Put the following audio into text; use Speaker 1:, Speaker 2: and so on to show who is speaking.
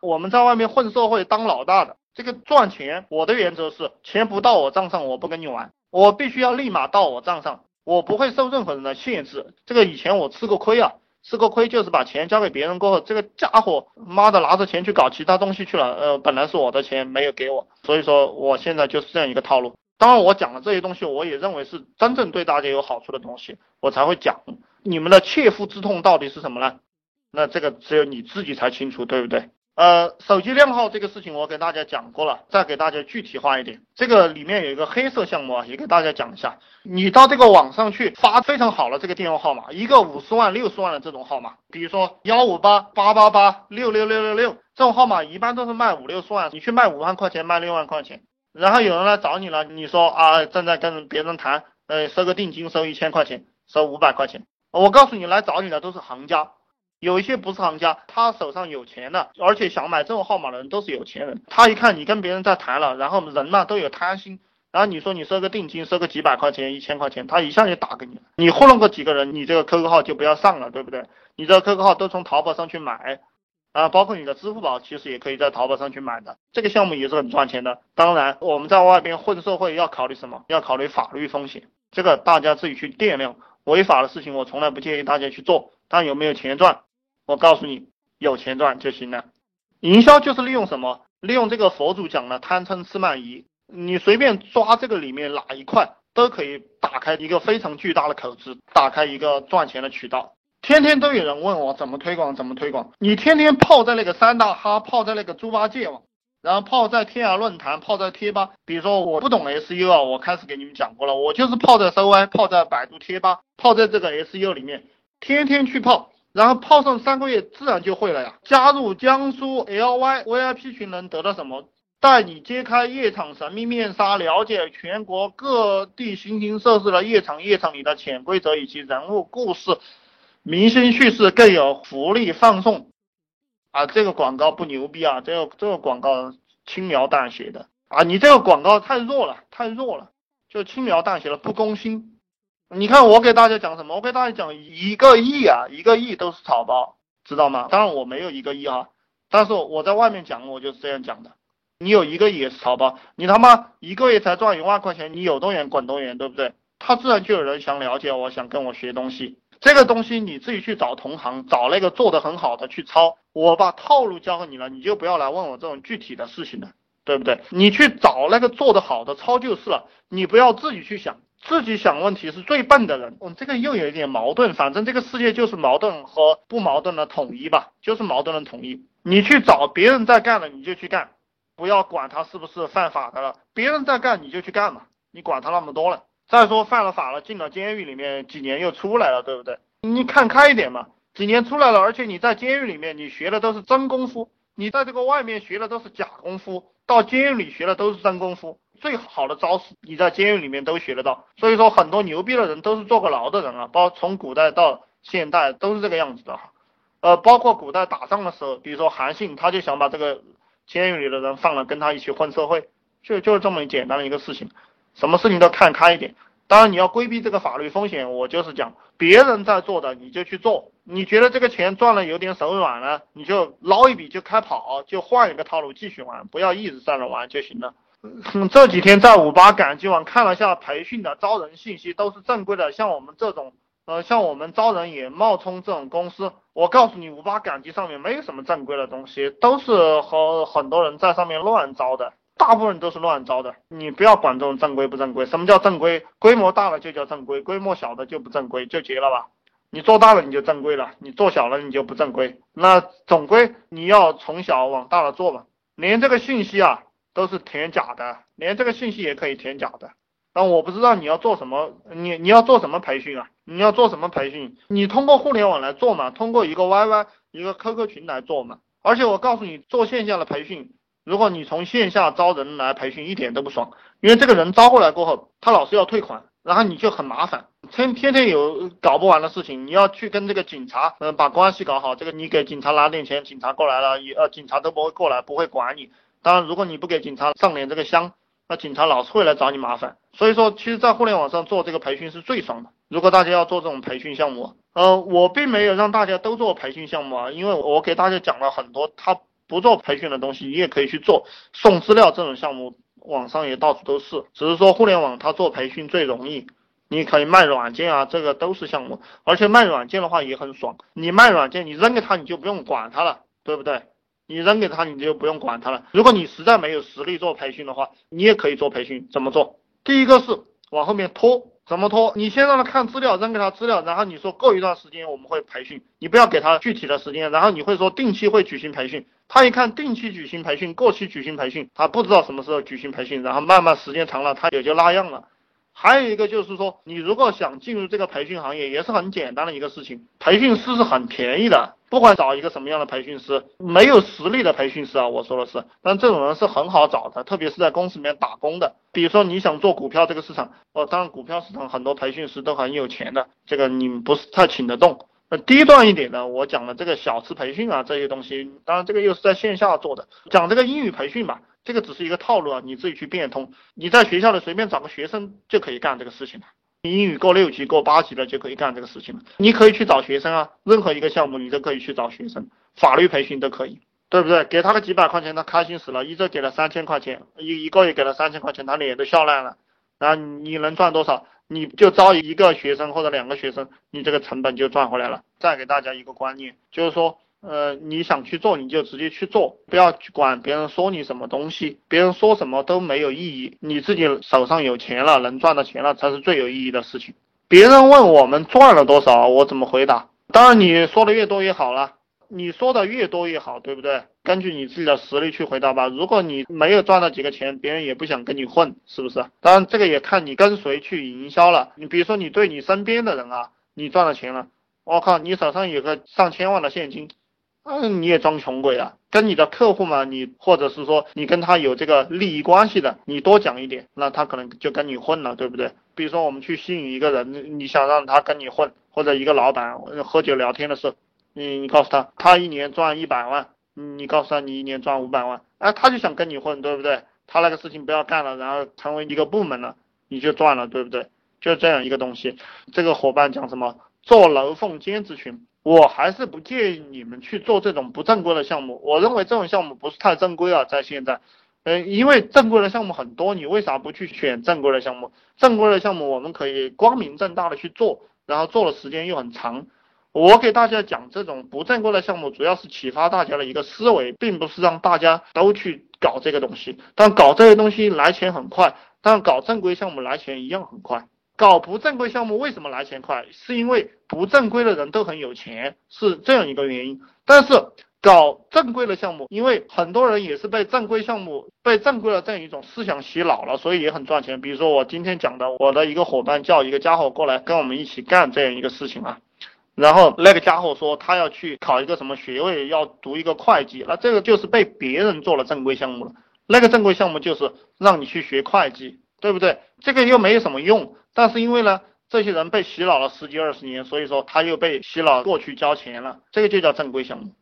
Speaker 1: 我们在外面混社会当老大的，这个赚钱，我的原则是钱不到我账上，我不跟你玩，我必须要立马到我账上，我不会受任何人的限制。这个以前我吃过亏啊，吃过亏就是把钱交给别人过后，这个家伙妈的拿着钱去搞其他东西去了，呃，本来是我的钱没有给我，所以说我现在就是这样一个套路。当然，我讲的这些东西，我也认为是真正对大家有好处的东西，我才会讲。你们的切肤之痛到底是什么呢？那这个只有你自己才清楚，对不对？呃，手机靓号这个事情我给大家讲过了，再给大家具体化一点。这个里面有一个黑色项目啊，也给大家讲一下。你到这个网上去发非常好的这个电话号码，一个五十万、六十万的这种号码，比如说幺五八八八八六六六六六这种号码，一般都是卖五六十万，你去卖五万块钱，卖六万块钱。然后有人来找你了，你说啊正在跟别人谈，呃收个定金收一千块钱，收五百块钱。我告诉你来找你的都是行家，有一些不是行家，他手上有钱的，而且想买这种号码的人都是有钱人。他一看你跟别人在谈了，然后人嘛都有贪心，然后你说你收个定金，收个几百块钱、一千块钱，他一下就打给你了。你糊弄个几个人，你这个 QQ 号就不要上了，对不对？你这个 QQ 号都从淘宝上去买。啊，包括你的支付宝，其实也可以在淘宝上去买的，这个项目也是很赚钱的。当然，我们在外边混社会要考虑什么？要考虑法律风险，这个大家自己去掂量。违法的事情我从来不建议大家去做，但有没有钱赚？我告诉你，有钱赚就行了。营销就是利用什么？利用这个佛祖讲的贪嗔痴慢疑，你随便抓这个里面哪一块，都可以打开一个非常巨大的口子，打开一个赚钱的渠道。天天都有人问我怎么推广，怎么推广？你天天泡在那个三大哈，泡在那个猪八戒网，然后泡在天涯论坛，泡在贴吧。比如说我不懂 SU 啊，我开始给你们讲过了，我就是泡在 SY，泡在百度贴吧，泡在这个 SU 里面，天天去泡，然后泡上三个月，自然就会了呀。加入江苏 LY VIP 群能得到什么？带你揭开夜场神秘面纱，了解全国各地形形色色的夜场，夜场里的潜规则以及人物故事。明星叙事更有福利放送啊！这个广告不牛逼啊！这个这个广告轻描淡写的啊！你这个广告太弱了，太弱了，就轻描淡写的不攻心。你看我给大家讲什么？我给大家讲一个亿啊，一个亿都是草包，知道吗？当然我没有一个亿哈，但是我在外面讲我就是这样讲的。你有一个亿也是草包，你他妈一个月才赚一万块钱，你有多远滚多远，对不对？他自然就有人想了解我，想跟我学东西。这个东西你自己去找同行，找那个做的很好的去抄。我把套路教给你了，你就不要来问我这种具体的事情了，对不对？你去找那个做的好的抄就是了，你不要自己去想，自己想问题是最笨的人。嗯，这个又有一点矛盾，反正这个世界就是矛盾和不矛盾的统一吧，就是矛盾的统一。你去找别人在干的你就去干，不要管他是不是犯法的了，别人在干你就去干嘛，你管他那么多了。再说犯了法了，进了监狱里面几年又出来了，对不对？你看开一点嘛，几年出来了，而且你在监狱里面你学的都是真功夫，你在这个外面学的都是假功夫，到监狱里学的都是真功夫。最好的招式你在监狱里面都学得到。所以说很多牛逼的人都是坐过牢的人啊，包从古代到现代都是这个样子的哈。呃，包括古代打仗的时候，比如说韩信，他就想把这个监狱里的人放了，跟他一起混社会，就就是这么简单的一个事情。什么事情都看开一点，当然你要规避这个法律风险。我就是讲，别人在做的你就去做，你觉得这个钱赚了有点手软了，你就捞一笔就开跑，就换一个套路继续玩，不要一直在那玩就行了。嗯这几天在五八赶集网看了下培训的招人信息，都是正规的，像我们这种，呃，像我们招人也冒充这种公司。我告诉你，五八赶集上面没有什么正规的东西，都是和很多人在上面乱招的。大部分都是乱招的，你不要管这种正规不正规。什么叫正规？规模大了就叫正规，规模小的就不正规，就结了吧。你做大了你就正规了，你做小了你就不正规。那总归你要从小往大了做嘛。连这个信息啊都是填假的，连这个信息也可以填假的。但我不知道你要做什么，你你要做什么培训啊？你要做什么培训？你通过互联网来做嘛？通过一个 YY 一个 QQ 群来做嘛？而且我告诉你，做线下的培训。如果你从线下招人来培训，一点都不爽，因为这个人招过来过后，他老是要退款，然后你就很麻烦，天天天有搞不完的事情，你要去跟这个警察，嗯，把关系搞好，这个你给警察拿点钱，警察过来了，也呃，警察都不会过来，不会管你。当然，如果你不给警察上点这个香，那警察老是会来找你麻烦。所以说，其实，在互联网上做这个培训是最爽的。如果大家要做这种培训项目，呃，我并没有让大家都做培训项目啊，因为我给大家讲了很多，他。不做培训的东西，你也可以去做送资料这种项目，网上也到处都是。只是说互联网它做培训最容易，你可以卖软件啊，这个都是项目。而且卖软件的话也很爽，你卖软件，你扔给他你就不用管他了，对不对？你扔给他你就不用管他了。如果你实在没有实力做培训的话，你也可以做培训。怎么做？第一个是往后面拖。怎么拖？你先让他看资料，扔给他资料，然后你说过一段时间我们会培训，你不要给他具体的时间，然后你会说定期会举行培训，他一看定期举行培训，过期举行培训，他不知道什么时候举行培训，然后慢慢时间长了，他也就那样了。还有一个就是说，你如果想进入这个培训行业，也是很简单的一个事情。培训师是很便宜的，不管找一个什么样的培训师，没有实力的培训师啊，我说的是，但这种人是很好找的，特别是在公司里面打工的。比如说你想做股票这个市场，哦，当然股票市场很多培训师都很有钱的，这个你不是太请得动。那低端一点呢，我讲的这个小吃培训啊，这些东西，当然这个又是在线下做的，讲这个英语培训吧。这个只是一个套路啊，你自己去变通。你在学校里随便找个学生就可以干这个事情了。你英语过六级、过八级的就可以干这个事情了。你可以去找学生啊，任何一个项目你都可以去找学生，法律培训都可以，对不对？给他个几百块钱，他开心死了。一周给了三千块钱，一一个月给了三千块钱，他脸都笑烂了。然后你能赚多少？你就招一个学生或者两个学生，你这个成本就赚回来了。再给大家一个观念，就是说。呃，你想去做，你就直接去做，不要去管别人说你什么东西，别人说什么都没有意义。你自己手上有钱了，能赚到钱了，才是最有意义的事情。别人问我们赚了多少，我怎么回答？当然你说的越多越好了，你说的越多越好，对不对？根据你自己的实力去回答吧。如果你没有赚到几个钱，别人也不想跟你混，是不是？当然这个也看你跟谁去营销了。你比如说你对你身边的人啊，你赚了钱了，我靠，你手上有个上千万的现金。嗯，你也装穷鬼啊？跟你的客户嘛，你或者是说你跟他有这个利益关系的，你多讲一点，那他可能就跟你混了，对不对？比如说我们去吸引一个人，你想让他跟你混，或者一个老板喝酒聊天的时候，你你告诉他，他一年赚一百万，你告诉他你一年赚五百万，哎，他就想跟你混，对不对？他那个事情不要干了，然后成为一个部门了，你就赚了，对不对？就这样一个东西。这个伙伴讲什么？做楼凤兼职群。我还是不建议你们去做这种不正规的项目。我认为这种项目不是太正规啊，在现在，嗯，因为正规的项目很多，你为啥不去选正规的项目？正规的项目我们可以光明正大的去做，然后做的时间又很长。我给大家讲这种不正规的项目，主要是启发大家的一个思维，并不是让大家都去搞这个东西。但搞这些东西来钱很快，但搞正规项目来钱一样很快。搞不正规项目为什么来钱快？是因为不正规的人都很有钱，是这样一个原因。但是搞正规的项目，因为很多人也是被正规项目、被正规的这样一种思想洗脑了，所以也很赚钱。比如说我今天讲的，我的一个伙伴叫一个家伙过来跟我们一起干这样一个事情啊，然后那个家伙说他要去考一个什么学位，要读一个会计，那这个就是被别人做了正规项目了。那个正规项目就是让你去学会计。对不对？这个又没有什么用，但是因为呢，这些人被洗脑了十几二十年，所以说他又被洗脑过去交钱了，这个就叫正规项目。